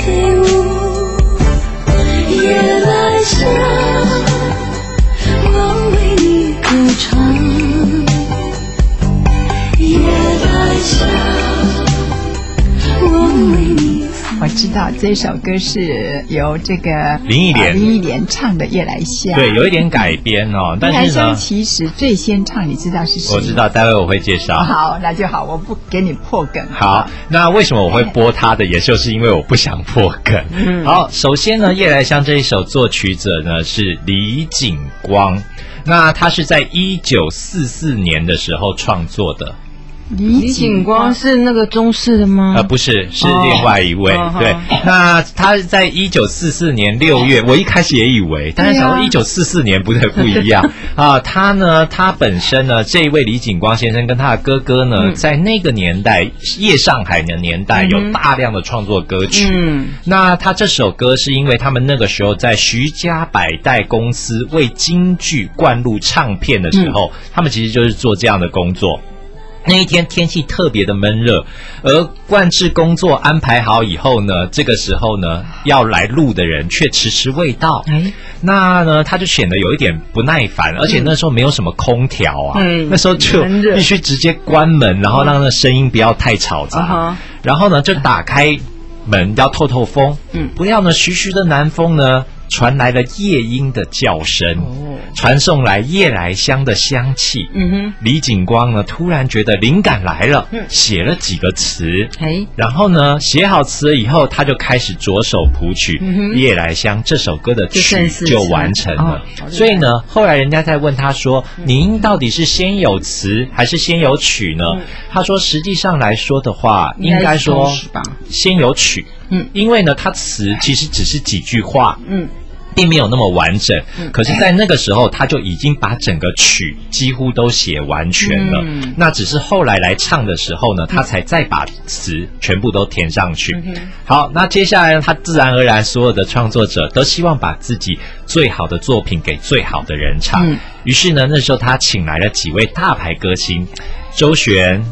see 知道这首歌是由这个林忆莲呃林忆莲唱的《夜来香》。对，有一点改编哦，但是呢，其实最先唱，你知道是谁？我知道，待会我会介绍。好，那就好，我不给你破梗。好，那为什么我会播他的？也就是因为我不想破梗。嗯好，首先呢，《夜来香》这一首作曲者呢是李景光，那他是在一九四四年的时候创作的，李李景光是那个中式的吗？呃，不是，是另外一位。哦对哦，那他在一九四四年六月，我一开始也以为，但是想到一九四四年不对，不一样 啊。他呢，他本身呢，这一位李景光先生跟他的哥哥呢，嗯在那个年代，夜上海的年代，有大量的创作歌曲。嗯，那他这首歌是因为他们那个时候在徐家百代公司为京剧灌录唱片的时候，他们其实就是做这样的工作。那一天天气特别的闷热，而灌制工作安排好以后呢，这个时候呢要来录的人却迟迟未到。哎，那呢，他就显得有一点不耐烦，而且那时候没有什么空调啊，嗯那时候就必须直接关门，然后让那声音不要太吵杂。然后呢，就打开门要透透风，嗯。不要呢，徐徐的南风呢，传来了夜莺的叫声，哦。传送来夜来香的香气。嗯哼，李景光呢，突然觉得灵感来了，嗯。写了几个词。哎，然后呢，写好词了以后，他就开始着手谱曲嗯《夜来香》这首歌的曲就完成了。所以呢，后来人家在问他说：“您到底是先有词还是先有曲呢？”他说：“实际上来说的话，应该说吧。先有曲。嗯。因为呢，他词其实只是几句话，嗯，并没有那么完整。可是，在那个时候，他就已经把整个曲几乎都写完全了。嗯那只是后来来唱的时候呢，他才再把词全部都填上去。嗯好，那接下来，他自然而然，所有的创作者都希望把自己最好的作品给最好的人唱。嗯于是呢，那时候他请来了几位大牌歌星，周璇、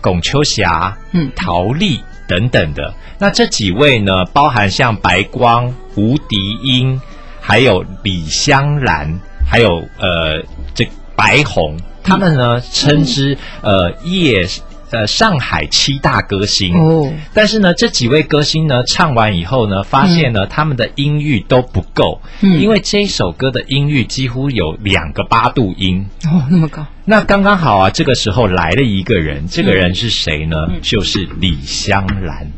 龚秋霞、嗯陶丽等等的。那这几位呢，包含像白光、吴迪英，还有李香兰，还有呃这白红，他们呢称之呃夜呃上海七大歌星。哦，但是呢，这几位歌星呢唱完以后呢，发现呢、他们的音域都不够，嗯。因为这首歌的音域几乎有两个八度音。哦，那么高，那刚刚好啊，这个时候来了一个人，这个人是谁呢？嗯。就是李香兰。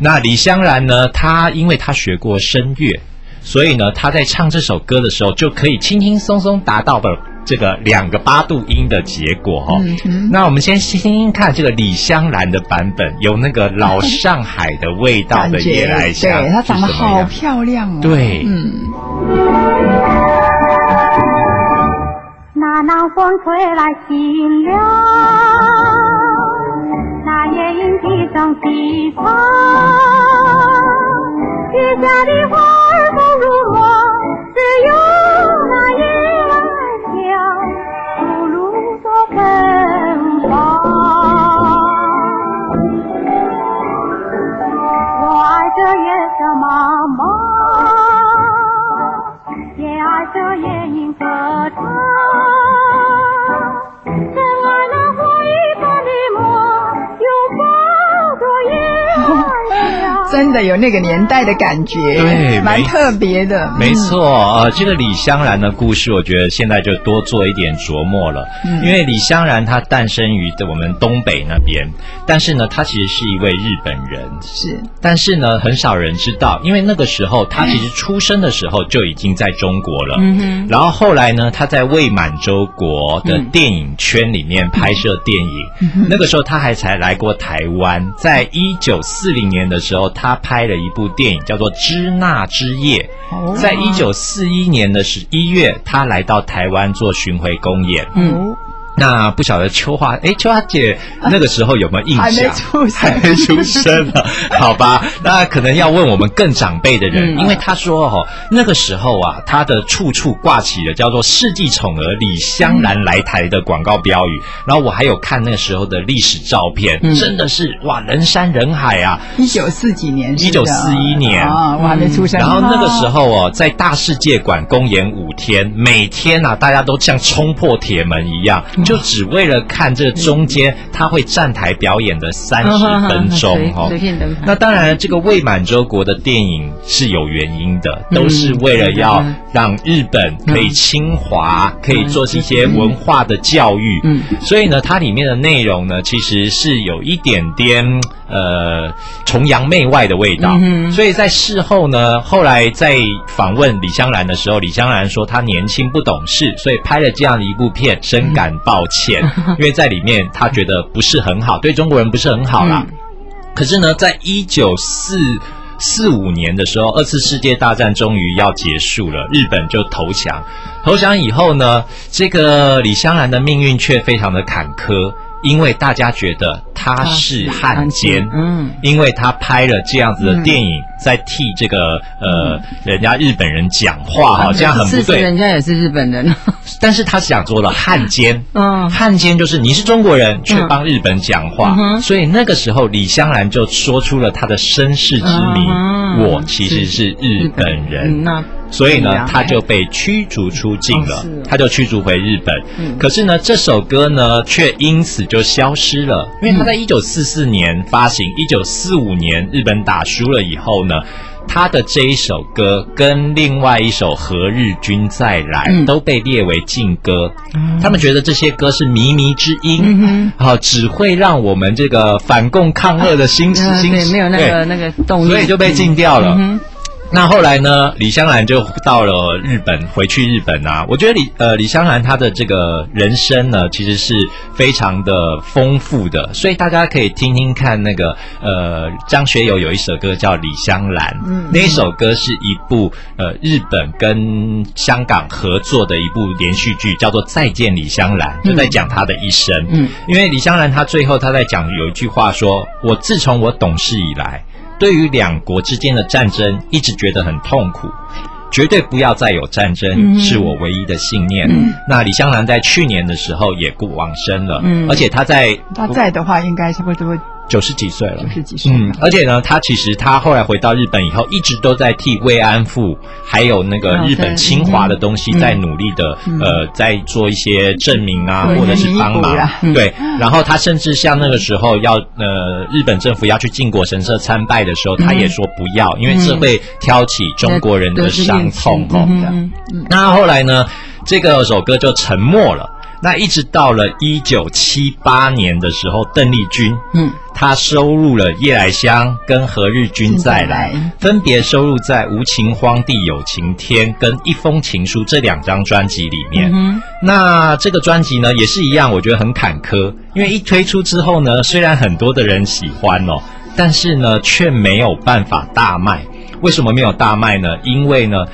那李香兰呢，她因为她学过声乐，所以呢，他在唱这首歌的时候就可以轻轻松松达到的这个两个八度音的结果哈、哦。嗯哼那我们先听听看这个李香兰的版本，有那个老上海的味道的夜来香，对，她长得好漂亮哦。对嗯，那南风吹来清凉，那夜莺啼声低唱，雨下的花真的有那个年代的感觉，对蛮特别的。没错，呃，这个李香兰的故事，我觉得现在就多做一点琢磨了。嗯因为李香兰她诞生于我们东北那边，但是呢，她其实是一位日本人。是但是呢，很少人知道，因为那个时候她其实出生的时候就已经在中国了。嗯哼，然后后来呢，她在未满洲国的嗯电影圈里面拍摄电影。那个时候她还才来过台湾，在一九四零年的时候，她拍了一部电影叫做《支那之夜》。哦在一九四一年的十一月，他来到台湾做巡回公演。嗯哦那不晓得秋花，哎，秋花姐那个时候有没有印象？还没出生还没出生呢，好吧？那可能要问我们更长辈的人，嗯因为他说哦，那个时候啊，他的处处挂起了叫做“世纪宠儿李香兰来台”的广告标语。然后我还有看那个时候的历史照片，嗯真的是哇，人山人海啊！一九四几年一九四一年啊，我还没出生。然后那个时候哦，在大世界馆公演五天，每天啊，大家都像冲破铁门一样，嗯就只为了看这中间他会站台表演的三十分钟随哦随。便登盘。那当然，这个未满洲国的电影是有原因的，都是为了要嗯让日本可以侵华，可以做一些文化的教育。嗯所以呢，它里面的内容呢，其实是有一点点呃崇洋媚外的味道。嗯所以在事后呢，后来在访问李香兰的时候，李香兰说她年轻不懂事，所以拍了这样的一部片，深感抱歉，因为在里面她觉得不是很好，对中国人不是很好啦。可是呢，在一九四四五年的时候，二次世界大战终于要结束了，日本就投降。投降以后呢，这个李香兰的命运却非常的坎坷，因为大家觉得他是汉奸，嗯。因为他拍了这样子的电影，在替这个呃人家日本人讲话哈，这样很不对人。家也是日本人。但是他讲做了汉奸，嗯汉奸就是你是中国人，却帮日本讲话，嗯所以那个时候李香兰就说出了他的身世之谜：嗯我其实是日本人。嗯那所以呢他就被驱逐出境了他就驱逐回日本。嗯可是呢，这首歌呢却因此就消失了，因为他在一九四四年发行，一九四五年日本打输了以后呢。他的这一首歌跟另外一首《何日君再来》嗯。都被列为禁歌，他们觉得这些歌是靡靡之音，嗯好、只会让我们这个反共抗俄的心心呃对，没有那个那个动力，所以就被禁掉了。那后来呢？李香兰就到了日本，回去日本啊。我觉得李呃李香兰她的这个人生呢，其实是非常的丰富的，所以大家可以听听看那个呃张学友有一首歌叫《李香兰》，嗯那一首歌是一部呃日本跟香港合作的一部连续剧，叫做《再见李香兰》，就在讲她的一生。嗯因为李香兰她最后她在讲有一句话说：“我自从我懂事以来，对于两国之间的战争一直觉得很痛苦。”绝对不要再有战争，嗯是我唯一的信念。那李香兰在去年的时候也过往生了，嗯而且她在他在的话，应该差不多九十几岁了，九十几岁。嗯，而且呢，他其实他后来回到日本以后，一直都在替慰安妇还有那个哦日本侵华的东西嗯。在努力的、呃，在做一些证明啊，对或者是帮忙。对，然后他甚至像那个时候要呃日本政府要去靖国神社参拜的时候，他也说不要，因为这会挑起中国人的伤痛。哦。那后来呢，这个首歌就沉默了。那一直到了一九七八年的时候，邓丽君，嗯她收录了《夜来香》跟《何日君再来分别收录在《无情荒地有晴天》跟《一封情书》这两张专辑里面。嗯那这个专辑呢，也是一样，我觉得很坎坷，因为一推出之后呢，虽然很多的人喜欢哦，但是呢，却没有办法大卖。为什么没有大卖呢？因为呢，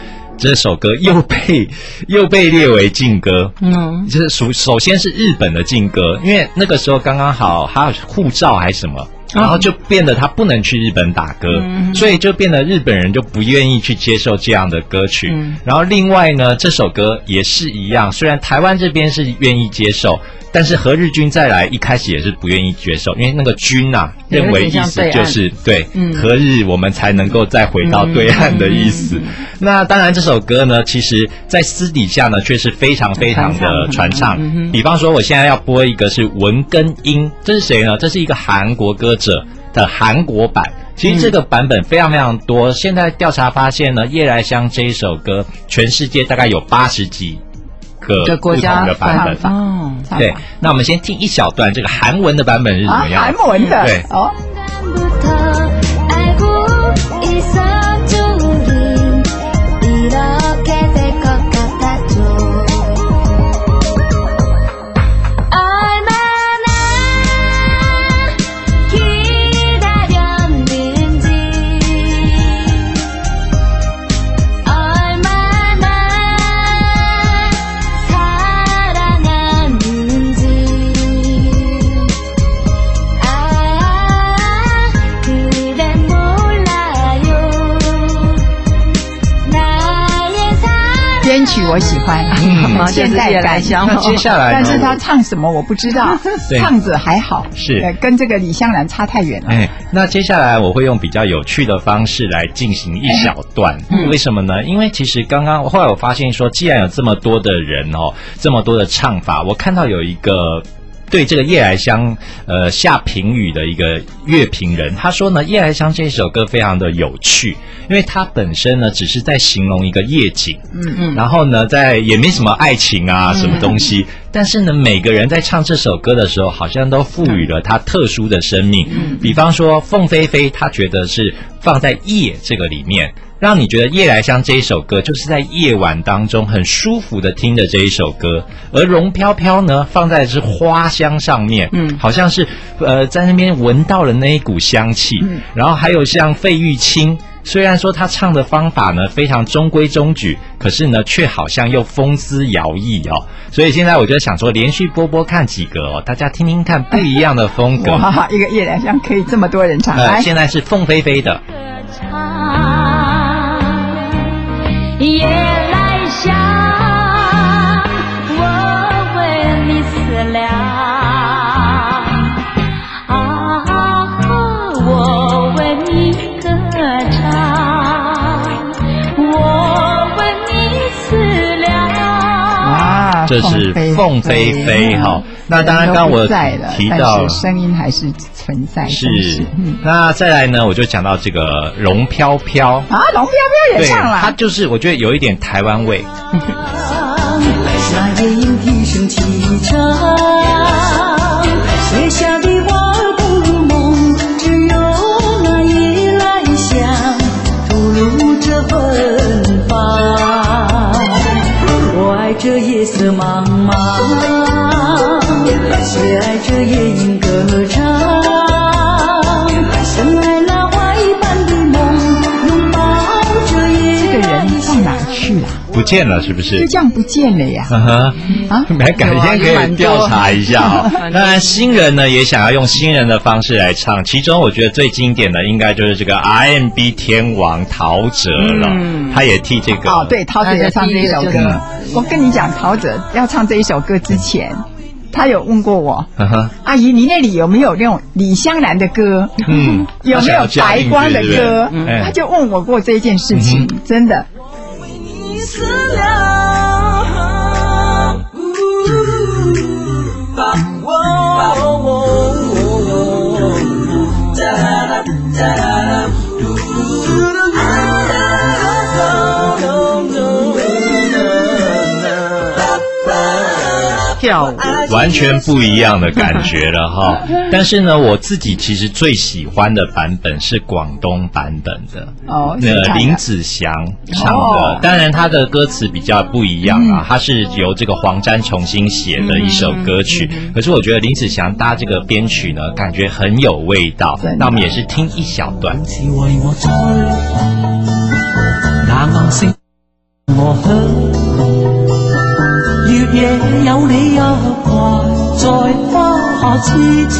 这首歌又被又被列为禁歌。嗯就是首首先是日本的禁歌，因为那个时候刚刚好他有护照还是什么，然后就变得他不能去日本打歌，嗯所以就变得日本人就不愿意去接受这样的歌曲。嗯然后另外呢，这首歌也是一样，虽然台湾这边是愿意接受，但是何日君再来一开始也是不愿意接受，因为那个君呐、有点认为意思就是对，嗯何日我们才能够再回到对岸的意思。嗯那当然，这首歌呢，其实在私底下呢，却是非常非常的传唱。比方说，我现在要播一个是文根英，这是谁呢？这是一个韩国歌者的韩国版。其实这个版本非常非常多。现在调查发现呢，《夜来香》这一首歌，全世界大概有八十几个的国家不同的版本。对，那我们先听一小段这个韩文的版本是怎啊么，样？韩文的对哦，曲我喜欢，嗯现代感。接下来但是他唱什么我不知道，唱着还好，是呃跟这个李香兰差太远了。哎，那接下来我会用比较有趣的方式来进行一小段，为什么呢？因为其实刚刚后来我发现说，既然有这么多的人哦，这么多的唱法，我看到有一个。对这个《夜来香》呃下评语的一个乐评人，他说呢，《夜来香》这首歌非常的有趣，因为它本身呢只是在形容一个夜景，嗯嗯，然后呢，在也没什么爱情啊，什么东西，但是呢，每个人在唱这首歌的时候，好像都赋予了它特殊的生命。比方说，凤飞飞，他觉得是放在夜这个里面，让你觉得《夜来香》这一首歌就是在夜晚当中很舒服的听的这一首歌，而荣飘飘呢，放在的是花香上面，嗯好像是呃在那边闻到了那一股香气，嗯然后还有像费玉清。虽然说他唱的方法呢非常中规中矩，可是呢却好像又风姿摇曳哦。所以现在我就想说，连续播播看几个哦，大家听听看不一样的风格。哇，一个夜来香可以这么多人唱，呃，来，现在是凤飞飞的，歌唱，夜来香，我为你思量，啊，我为你歌唱，我为你思量。啊，这是凤飞飞哈。那当然，刚刚我在了，提到但是声音还是存在，是。嗯，那再来呢，我就讲到这个龙飘飘。啊，龙飘飘也对，唱了，它就是我觉得有一点台湾味，那夜莺啼声齐唱，写下的花儿不如梦，只有那夜来香吐露着芬芳。我爱这夜色茫茫，也爱这夜莺歌唱，不见了，是不是？就这样不见了呀！嗯哼。啊，来，改天可以调查一下哦。当然，新人呢也想要用新人的方式来唱，其中我觉得最经典的应该就是这个 RMB 天王陶喆了。嗯他也替这个哦，对，陶喆也唱这一首歌。我跟你讲，陶喆要唱这一首歌之前，他有问过我，阿姨，你那里有没有那种李香兰的歌？嗯 有没有白光的歌？他就问我过这件事情，真的。思量。跳舞，完全不一样的感觉了哈。但是呢，我自己其实最喜欢的版本是广东版本的。哦，那林子祥唱的哦，当然他的歌词比较不一样啊，他是由这个黄沾重新写的一首歌曲。可是我觉得林子祥搭这个编曲呢，感觉很有味道。那我们也是听一小段。我。夜有你一掛，在花下痴痴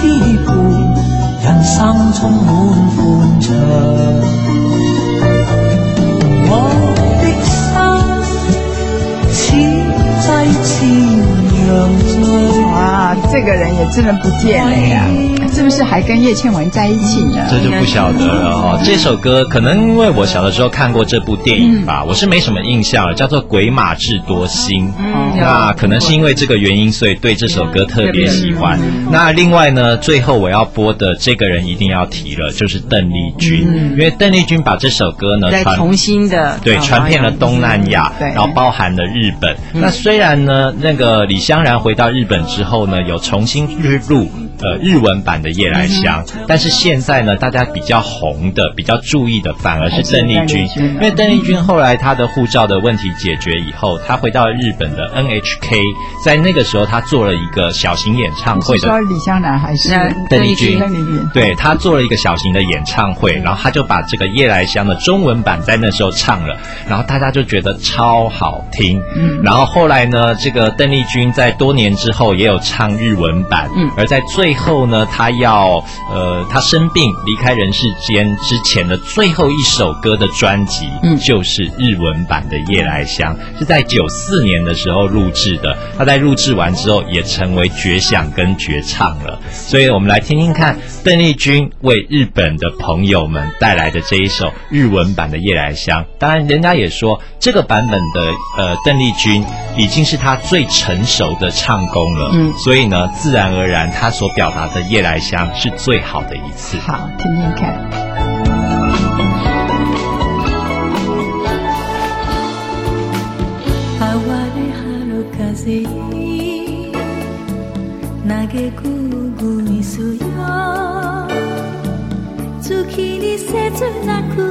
伴，人生充滿歡暢。我的心此際千樣醉。哇，这个人也真的不见了呀！是不是还跟叶倩文在一起呢？这就不晓得了哦。这首歌可能因为我小的时候看过这部电影吧，我是没什么印象了，叫做《鬼马智多星》。嗯那可能是因为这个原因，所以对这首歌特别喜欢。那另外呢，最后我要播的这个人一定要提了，就是邓丽君，因为邓丽君把这首歌呢传再重新的对，传遍了东南亚，然后包含了日本。那虽然呢，那个李香兰回到日本之后呢，有重新日录呃日文版的《夜来香》，但是现在呢，大家比较红的、比较注意的，反而是邓丽君因为邓丽君后来她的护照的问题解决以后，她回到了日本的 NHK，在那个时候她做了一个小型演唱会的你说李香兰还是邓丽君邓丽君？对她做了一个小型的演唱会，然后她就把这个《夜来香》的中文版在那时候唱了，然后大家就觉得超好听。嗯然后后来呢，这个邓丽君在多年之后也有唱日文版，嗯而在最后呢，他要呃他生病离开人世间之前的最后一首歌的专辑，嗯就是日文版的《夜来香》，是在九四年的时候录制的。他在录制完之后，也成为绝响跟绝唱了。所以我们来听听看邓丽君为日本的朋友们带来的这一首日文版的《夜来香》。当然，人家也说这个版本的呃邓丽君已经是她最成熟的唱功了。嗯所以呢，自然而然她所表达的《夜来香》是最好的一次。好，听听看。哀れ春風に嘆くぐいすよ月に切なく